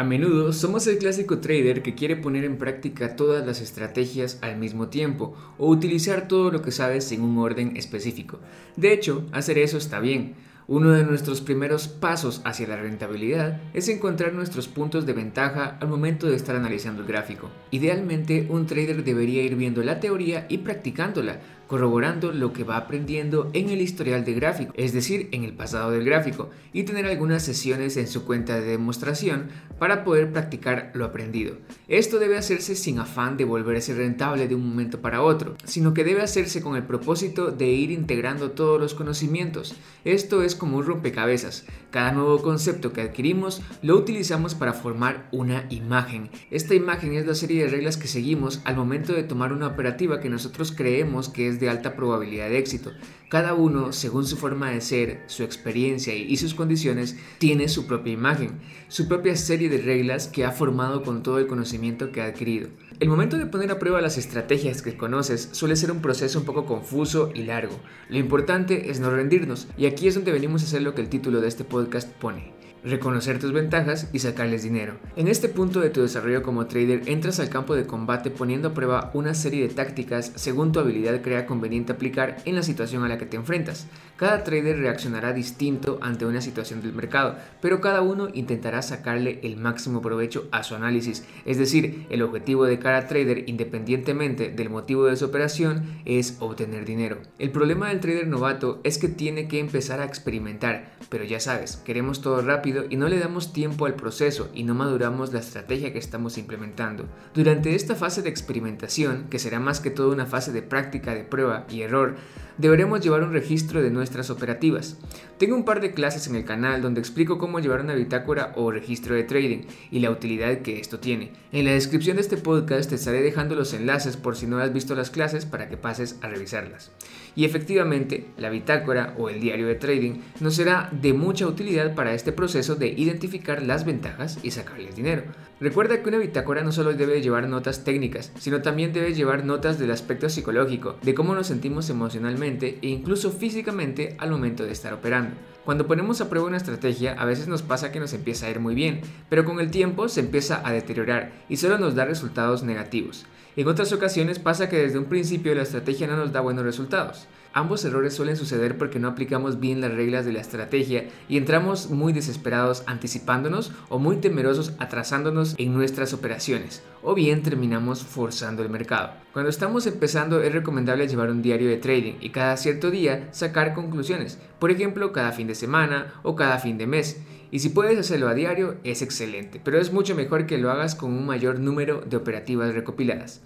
A menudo somos el clásico trader que quiere poner en práctica todas las estrategias al mismo tiempo o utilizar todo lo que sabes en un orden específico. De hecho, hacer eso está bien. Uno de nuestros primeros pasos hacia la rentabilidad es encontrar nuestros puntos de ventaja al momento de estar analizando el gráfico. Idealmente, un trader debería ir viendo la teoría y practicándola corroborando lo que va aprendiendo en el historial de gráfico, es decir, en el pasado del gráfico, y tener algunas sesiones en su cuenta de demostración para poder practicar lo aprendido. Esto debe hacerse sin afán de volverse rentable de un momento para otro, sino que debe hacerse con el propósito de ir integrando todos los conocimientos. Esto es como un rompecabezas. Cada nuevo concepto que adquirimos lo utilizamos para formar una imagen. Esta imagen es la serie de reglas que seguimos al momento de tomar una operativa que nosotros creemos que es de alta probabilidad de éxito. Cada uno, según su forma de ser, su experiencia y sus condiciones, tiene su propia imagen, su propia serie de reglas que ha formado con todo el conocimiento que ha adquirido. El momento de poner a prueba las estrategias que conoces suele ser un proceso un poco confuso y largo. Lo importante es no rendirnos, y aquí es donde venimos a hacer lo que el título de este podcast pone reconocer tus ventajas y sacarles dinero. En este punto de tu desarrollo como trader entras al campo de combate poniendo a prueba una serie de tácticas según tu habilidad crea conveniente aplicar en la situación a la que te enfrentas. Cada trader reaccionará distinto ante una situación del mercado, pero cada uno intentará sacarle el máximo provecho a su análisis. Es decir, el objetivo de cada trader, independientemente del motivo de su operación, es obtener dinero. El problema del trader novato es que tiene que empezar a experimentar, pero ya sabes, queremos todo rápido y no le damos tiempo al proceso y no maduramos la estrategia que estamos implementando. Durante esta fase de experimentación, que será más que todo una fase de práctica de prueba y error, deberemos llevar un registro de operativas. Tengo un par de clases en el canal donde explico cómo llevar una bitácora o registro de trading y la utilidad que esto tiene. En la descripción de este podcast te estaré dejando los enlaces por si no has visto las clases para que pases a revisarlas. Y efectivamente, la bitácora o el diario de trading nos será de mucha utilidad para este proceso de identificar las ventajas y sacarles dinero. Recuerda que una bitácora no solo debe llevar notas técnicas, sino también debe llevar notas del aspecto psicológico, de cómo nos sentimos emocionalmente e incluso físicamente al momento de estar operando. Cuando ponemos a prueba una estrategia, a veces nos pasa que nos empieza a ir muy bien, pero con el tiempo se empieza a deteriorar y solo nos da resultados negativos. En otras ocasiones pasa que desde un principio la estrategia no nos da buenos resultados. Ambos errores suelen suceder porque no aplicamos bien las reglas de la estrategia y entramos muy desesperados anticipándonos o muy temerosos atrasándonos en nuestras operaciones, o bien terminamos forzando el mercado. Cuando estamos empezando es recomendable llevar un diario de trading y cada cierto día sacar conclusiones, por ejemplo cada fin de semana o cada fin de mes. Y si puedes hacerlo a diario es excelente, pero es mucho mejor que lo hagas con un mayor número de operativas recopiladas.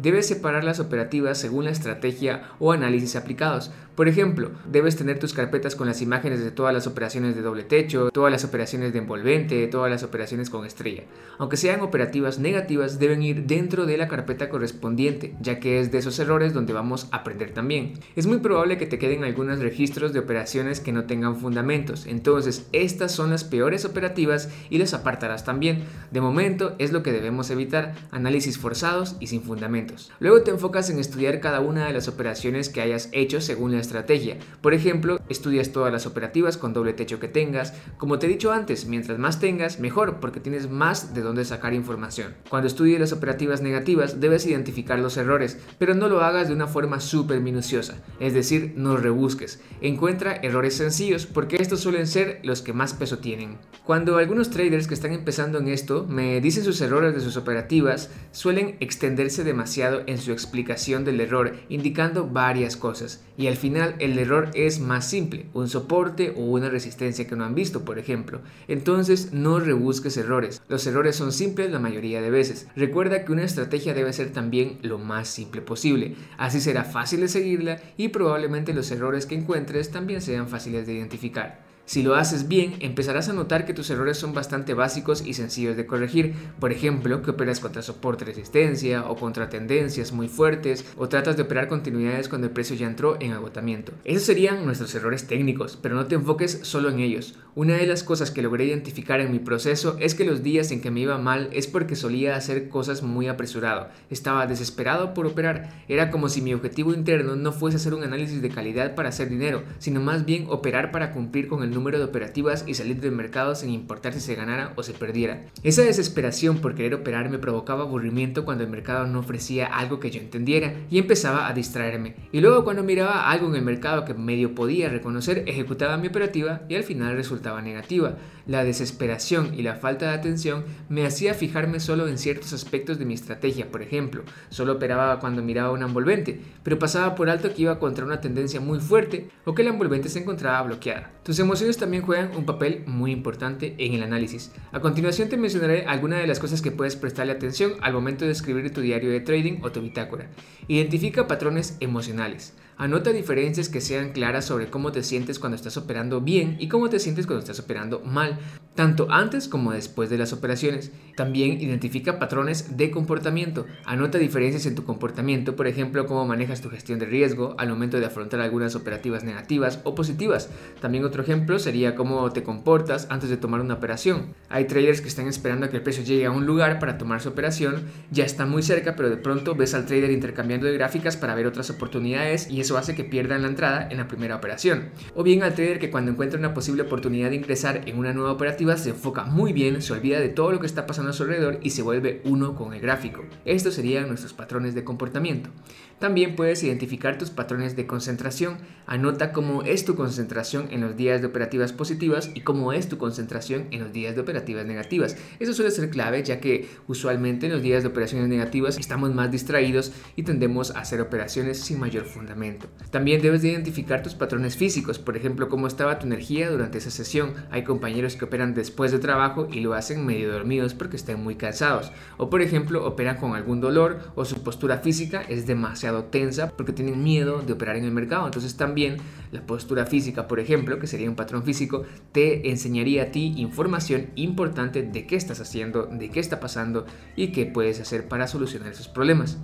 Debes separar las operativas según la estrategia o análisis aplicados. Por ejemplo, debes tener tus carpetas con las imágenes de todas las operaciones de doble techo, todas las operaciones de envolvente, todas las operaciones con estrella. Aunque sean operativas negativas, deben ir dentro de la carpeta correspondiente, ya que es de esos errores donde vamos a aprender también. Es muy probable que te queden algunos registros de operaciones que no tengan fundamentos, entonces estas son las peores operativas y las apartarás también. De momento es lo que debemos evitar, análisis forzados y sin fundamentos. Luego te enfocas en estudiar cada una de las operaciones que hayas hecho según la estrategia. Por ejemplo, estudias todas las operativas con doble techo que tengas. Como te he dicho antes, mientras más tengas, mejor, porque tienes más de dónde sacar información. Cuando estudies las operativas negativas, debes identificar los errores, pero no lo hagas de una forma súper minuciosa, es decir, no rebusques. Encuentra errores sencillos porque estos suelen ser los que más peso tienen. Cuando algunos traders que están empezando en esto me dicen sus errores de sus operativas, suelen extenderse demasiado en su explicación del error, indicando varias cosas, y al final el error es más simple, un soporte o una resistencia que no han visto, por ejemplo. Entonces no rebusques errores, los errores son simples la mayoría de veces. Recuerda que una estrategia debe ser también lo más simple posible, así será fácil de seguirla y probablemente los errores que encuentres también sean fáciles de identificar. Si lo haces bien, empezarás a notar que tus errores son bastante básicos y sencillos de corregir. Por ejemplo, que operas contra soporte resistencia o contra tendencias muy fuertes o tratas de operar continuidades cuando el precio ya entró en agotamiento. Esos serían nuestros errores técnicos, pero no te enfoques solo en ellos. Una de las cosas que logré identificar en mi proceso es que los días en que me iba mal es porque solía hacer cosas muy apresurado. Estaba desesperado por operar. Era como si mi objetivo interno no fuese hacer un análisis de calidad para hacer dinero, sino más bien operar para cumplir con el número de operativas y salir del mercado sin importar si se ganara o se perdiera. Esa desesperación por querer operar me provocaba aburrimiento cuando el mercado no ofrecía algo que yo entendiera y empezaba a distraerme. Y luego cuando miraba algo en el mercado que medio podía reconocer, ejecutaba mi operativa y al final resultaba negativa. La desesperación y la falta de atención me hacía fijarme solo en ciertos aspectos de mi estrategia. Por ejemplo, solo operaba cuando miraba un envolvente, pero pasaba por alto que iba contra una tendencia muy fuerte o que la envolvente se encontraba bloqueada. Tus emociones también juegan un papel muy importante en el análisis. A continuación te mencionaré algunas de las cosas que puedes prestarle atención al momento de escribir tu diario de trading o tu bitácora. Identifica patrones emocionales. Anota diferencias que sean claras sobre cómo te sientes cuando estás operando bien y cómo te sientes cuando estás operando mal, tanto antes como después de las operaciones. También identifica patrones de comportamiento. Anota diferencias en tu comportamiento, por ejemplo, cómo manejas tu gestión de riesgo al momento de afrontar algunas operativas negativas o positivas. También otro ejemplo sería cómo te comportas antes de tomar una operación. Hay traders que están esperando a que el precio llegue a un lugar para tomar su operación, ya está muy cerca, pero de pronto ves al trader intercambiando de gráficas para ver otras oportunidades y eso hace que pierdan la entrada en la primera operación. O bien al trader que cuando encuentra una posible oportunidad de ingresar en una nueva operativa se enfoca muy bien, se olvida de todo lo que está pasando a su alrededor y se vuelve uno con el gráfico. Estos serían nuestros patrones de comportamiento. También puedes identificar tus patrones de concentración. Anota cómo es tu concentración en los días de operativas positivas y cómo es tu concentración en los días de operativas negativas. Eso suele ser clave ya que usualmente en los días de operaciones negativas estamos más distraídos y tendemos a hacer operaciones sin mayor fundamento. También debes de identificar tus patrones físicos, por ejemplo, cómo estaba tu energía durante esa sesión. Hay compañeros que operan después de trabajo y lo hacen medio dormidos porque están muy cansados. O por ejemplo, operan con algún dolor o su postura física es demasiado tensa porque tienen miedo de operar en el mercado. Entonces también la postura física, por ejemplo, que sería un patrón físico, te enseñaría a ti información importante de qué estás haciendo, de qué está pasando y qué puedes hacer para solucionar esos problemas.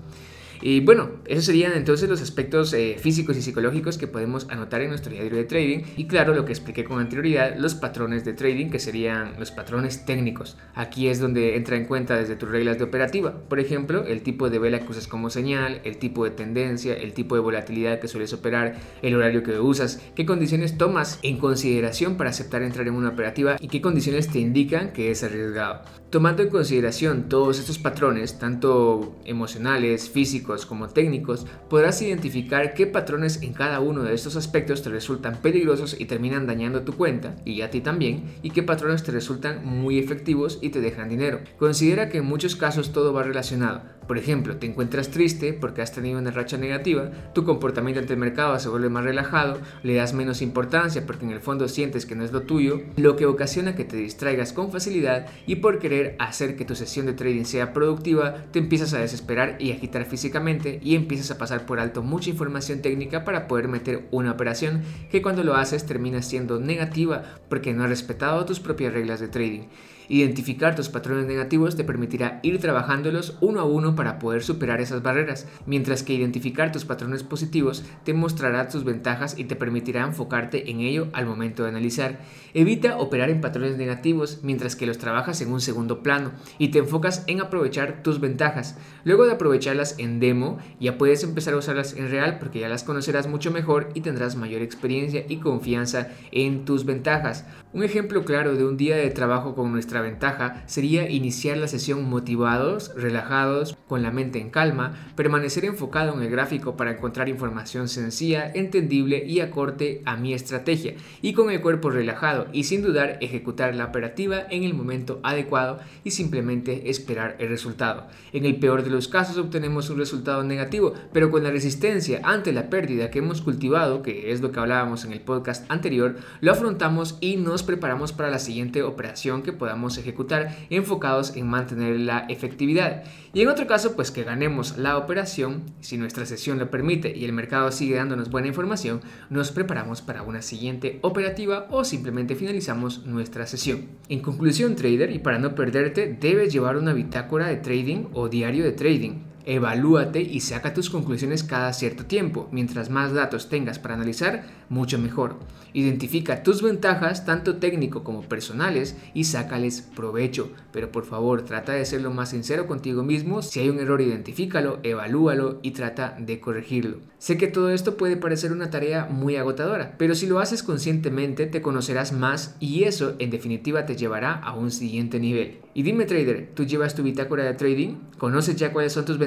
Y bueno, esos serían entonces los aspectos eh, físicos y psicológicos que podemos anotar en nuestro diario de trading. Y claro, lo que expliqué con anterioridad, los patrones de trading, que serían los patrones técnicos. Aquí es donde entra en cuenta desde tus reglas de operativa. Por ejemplo, el tipo de vela que usas como señal, el tipo de tendencia, el tipo de volatilidad que sueles operar, el horario que usas, qué condiciones tomas en consideración para aceptar entrar en una operativa y qué condiciones te indican que es arriesgado. Tomando en consideración todos estos patrones, tanto emocionales, físicos, como técnicos, podrás identificar qué patrones en cada uno de estos aspectos te resultan peligrosos y terminan dañando tu cuenta, y a ti también, y qué patrones te resultan muy efectivos y te dejan dinero. Considera que en muchos casos todo va relacionado. Por ejemplo, te encuentras triste porque has tenido una racha negativa, tu comportamiento ante el mercado se vuelve más relajado, le das menos importancia porque en el fondo sientes que no es lo tuyo, lo que ocasiona que te distraigas con facilidad y por querer hacer que tu sesión de trading sea productiva, te empiezas a desesperar y agitar físicamente y empiezas a pasar por alto mucha información técnica para poder meter una operación que cuando lo haces termina siendo negativa porque no has respetado tus propias reglas de trading. Identificar tus patrones negativos te permitirá ir trabajándolos uno a uno para poder superar esas barreras, mientras que identificar tus patrones positivos te mostrará tus ventajas y te permitirá enfocarte en ello al momento de analizar. Evita operar en patrones negativos mientras que los trabajas en un segundo plano y te enfocas en aprovechar tus ventajas. Luego de aprovecharlas en demo, ya puedes empezar a usarlas en real porque ya las conocerás mucho mejor y tendrás mayor experiencia y confianza en tus ventajas. Un ejemplo claro de un día de trabajo con nuestra ventaja sería iniciar la sesión motivados, relajados, con la mente en calma, permanecer enfocado en el gráfico para encontrar información sencilla, entendible y acorde a mi estrategia, y con el cuerpo relajado y sin dudar ejecutar la operativa en el momento adecuado y simplemente esperar el resultado. En el peor de los casos obtenemos un resultado negativo, pero con la resistencia ante la pérdida que hemos cultivado, que es lo que hablábamos en el podcast anterior, lo afrontamos y nos preparamos para la siguiente operación que podamos ejecutar enfocados en mantener la efectividad. Y en otro caso, pues que ganemos la operación, si nuestra sesión lo permite y el mercado sigue dándonos buena información, nos preparamos para una siguiente operativa o simplemente finalizamos nuestra sesión. En conclusión, trader, y para no perderte, debes llevar una bitácora de trading o diario de trading. Evalúate y saca tus conclusiones cada cierto tiempo. Mientras más datos tengas para analizar, mucho mejor. Identifica tus ventajas, tanto técnico como personales, y sácales provecho. Pero por favor, trata de ser lo más sincero contigo mismo. Si hay un error, identifícalo, evalúalo y trata de corregirlo. Sé que todo esto puede parecer una tarea muy agotadora, pero si lo haces conscientemente, te conocerás más y eso, en definitiva, te llevará a un siguiente nivel. Y dime, trader, ¿tú llevas tu bitácora de trading? ¿Conoces ya cuáles son tus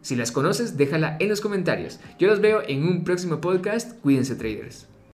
Si las conoces, déjala en los comentarios. Yo los veo en un próximo podcast. Cuídense, traders.